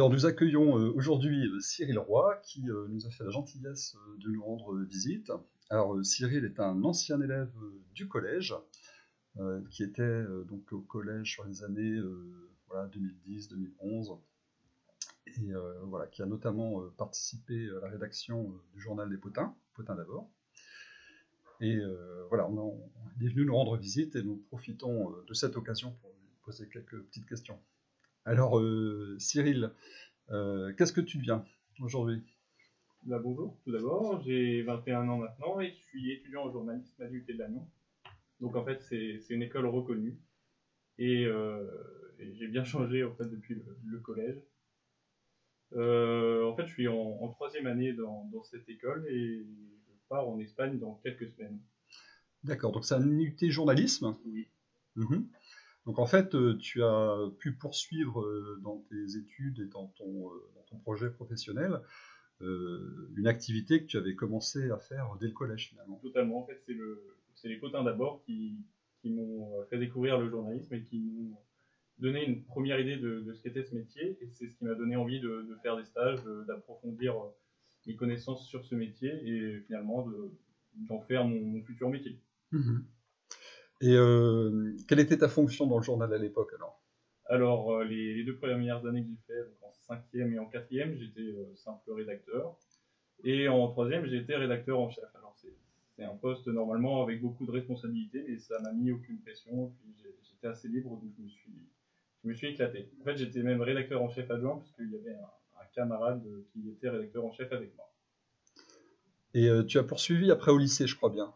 Alors nous accueillons euh, aujourd'hui euh, Cyril Roy qui euh, nous a fait la gentillesse de nous rendre visite. Alors Cyril est un ancien élève du collège qui était donc au collège sur les années 2010-2011 et voilà qui a notamment participé à la rédaction du journal des Potins, Potins d'abord. Et voilà, est venu nous rendre visite et nous profitons de cette occasion pour lui poser quelques petites questions. Alors, euh, Cyril, euh, qu'est-ce que tu deviens aujourd'hui? Bah, Bonjour, tout d'abord, j'ai 21 ans maintenant et je suis étudiant en journalisme à l'UT de Lannion. Donc en fait, c'est une école reconnue et, euh, j'ai bien changé en fait depuis le, collège. en fait, je suis en, troisième année dans, cette école et je pars en Espagne dans quelques semaines. D'accord, donc c'est un UT journalisme? Oui. Mhm. Donc en fait, euh, tu as pu poursuivre euh, dans tes études et dans ton, euh, dans ton projet professionnel une activité que tu avais commencé à faire dès le collège finalement. Totalement, en fait, c'est le, les potins d'abord qui, qui m'ont fait découvrir le journalisme et qui m'ont donné une première idée de, de ce qu'était ce métier. Et c'est ce qui m'a donné envie de, de faire des stages, d'approfondir mes connaissances sur ce métier et finalement d'en faire mon, futur métier. Mmh et euh, quelle était ta fonction dans le journal à l'époque alors? Alors, euh, les, deux premières années que j'ai fait, donc en cinquième et en quatrième, j'étais euh, simple rédacteur. Et en troisième, j'ai été rédacteur en chef. Alors, c'est un poste normalement avec beaucoup de responsabilités, mais ça m'a mis aucune pression. Puis j'étais assez libre, donc je me suis, je me suis éclaté. En fait, j'étais même rédacteur en chef adjoint, parce qu'il y avait un, un, camarade qui était rédacteur en chef avec moi. Et tu as poursuivi après au lycée, je crois bien?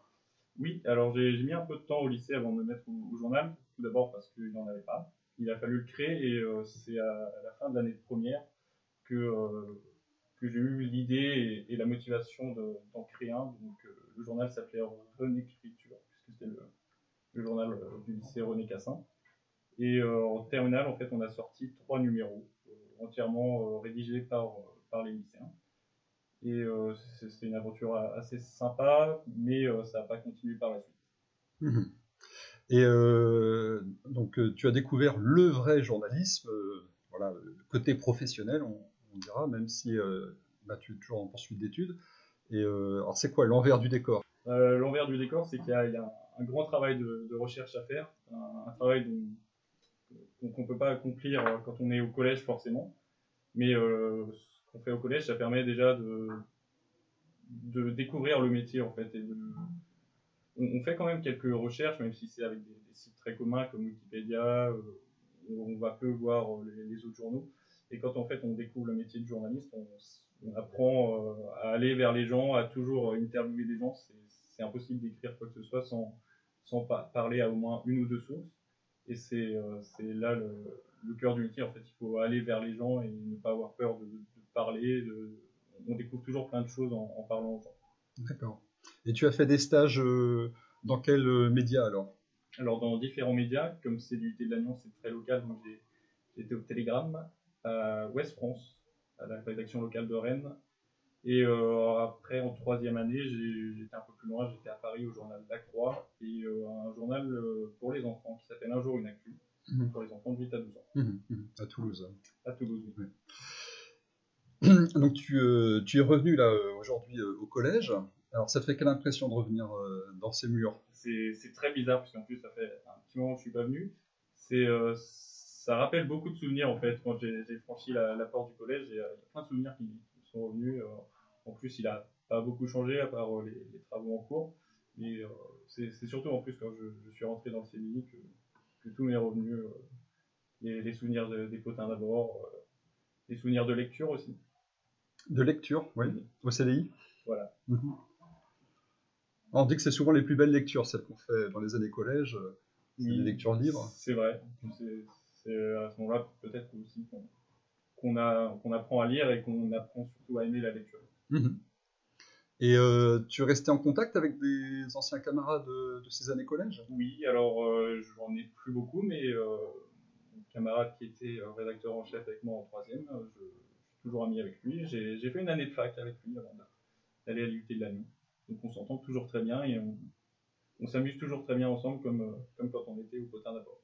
Oui, alors j'ai mis un peu de temps au lycée avant de me mettre au, journal. Tout d'abord parce qu'il n'en avait pas. Il a fallu le créer et euh, c'est à, la fin de l'année première que, euh, que j'ai eu l'idée et, la motivation d'en créer un. Donc euh, le journal s'appelait René Écriture, puisque c'était le, journal du lycée René Cassin. Et en terminale, en fait, on a sorti trois numéros entièrement rédigés par les lycéens. Et euh, c'est une aventure assez sympa, mais euh, ça n'a pas continué par la suite. Mhm. Et euh, donc, tu as découvert le vrai journalisme, voilà, côté professionnel, on, dira, même si bah, tu es toujours en poursuite d'études. Et alors, c'est quoi l'envers du décor? L'envers du décor, c'est qu'il y, a un grand travail de, recherche à faire, un, travail qu'on ne peut pas accomplir quand on est au collège forcément. Mais qu'on fait au collège, ça permet déjà de, de découvrir le métier en fait. Et on, fait quand même quelques recherches, même si c'est avec des, sites très communs comme Wikipédia, euh, on va peu voir euh, les, autres journaux. Et quand en fait on découvre le métier de journaliste, on, apprend euh, à aller vers les gens, à toujours interviewer des gens. C'est impossible d'écrire quoi que ce soit sans, parler à au moins une ou deux sources. Et c'est là le cœur du métier. En fait, il faut aller vers les gens et ne pas avoir peur de, parler. on découvre toujours plein de choses en, parlant aux gens. D'accord. Et tu as fait des stages euh, dans quels euh, médias alors? Alors dans différents médias, comme c'est du de l'Agnon, c'est très local, donc j'ai été au Télégramme, à Ouest France, à la rédaction locale de Rennes. Et euh, après, en troisième année, j'étais un peu plus loin, j'étais à Paris au journal La Croix et un journal pour les enfants qui s'appelle Un jour une actu, mhm. pour les enfants de 8 à 12 ans. Mhm, mhm. À Toulouse. À Toulouse, oui. Donc tu, euh, tu, es revenu là euh, aujourd'hui euh, au collège. Alors ça te fait quelle impression de revenir dans ces murs? C'est très bizarre parce qu'en plus ça fait un petit moment que je suis pas venu. C'est ça rappelle beaucoup de souvenirs en fait quand j'ai franchi la, porte du collège. Il y a plein de souvenirs qui, sont revenus. en plus il a pas beaucoup changé à part les, travaux en cours. Mais c'est surtout en plus quand je, suis rentré dans le CDI que, tout m'est revenu. Les, souvenirs des potins d'abord, les souvenirs de lecture aussi. De lecture, oui, au CDI. Voilà. Mhm. On dit que c'est souvent les plus belles lectures, celles qu'on fait dans les années collège, euh, les lectures libres. C'est vrai. C'est à ce moment-là peut-être aussi qu'on apprend à lire et qu'on apprend surtout à aimer la lecture. Mhm. Et euh, tu es resté en contact avec des anciens camarades de, ces années collège? Oui, alors euh, j'en ai plus beaucoup, mais euh, mon camarade qui était rédacteur en chef avec moi en troisième, je, toujours ami avec lui. J'ai fait une année de fac avec lui avant d'aller à l'UT de la nuit. Donc on s'entend toujours très bien et on, s'amuse toujours très bien ensemble comme, comme quand on était au potin d'abord.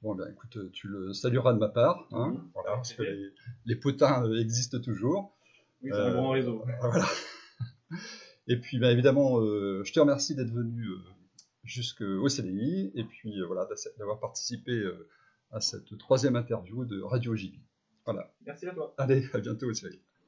Bon, bien, écoute, tu le salueras de ma part, hein, Oui, voilà, avec parce que les, les potins euh, existent toujours. Oui, c'est un Euh, grand réseau. Voilà. Et puis, bah, évidemment, euh, je te remercie d'être venu euh, jusqu'au CDI et puis euh, voilà, d'avoir participé euh, à cette troisième interview de Radio JB. Voilà. Merci à toi. Allez, à bientôt, Cyril.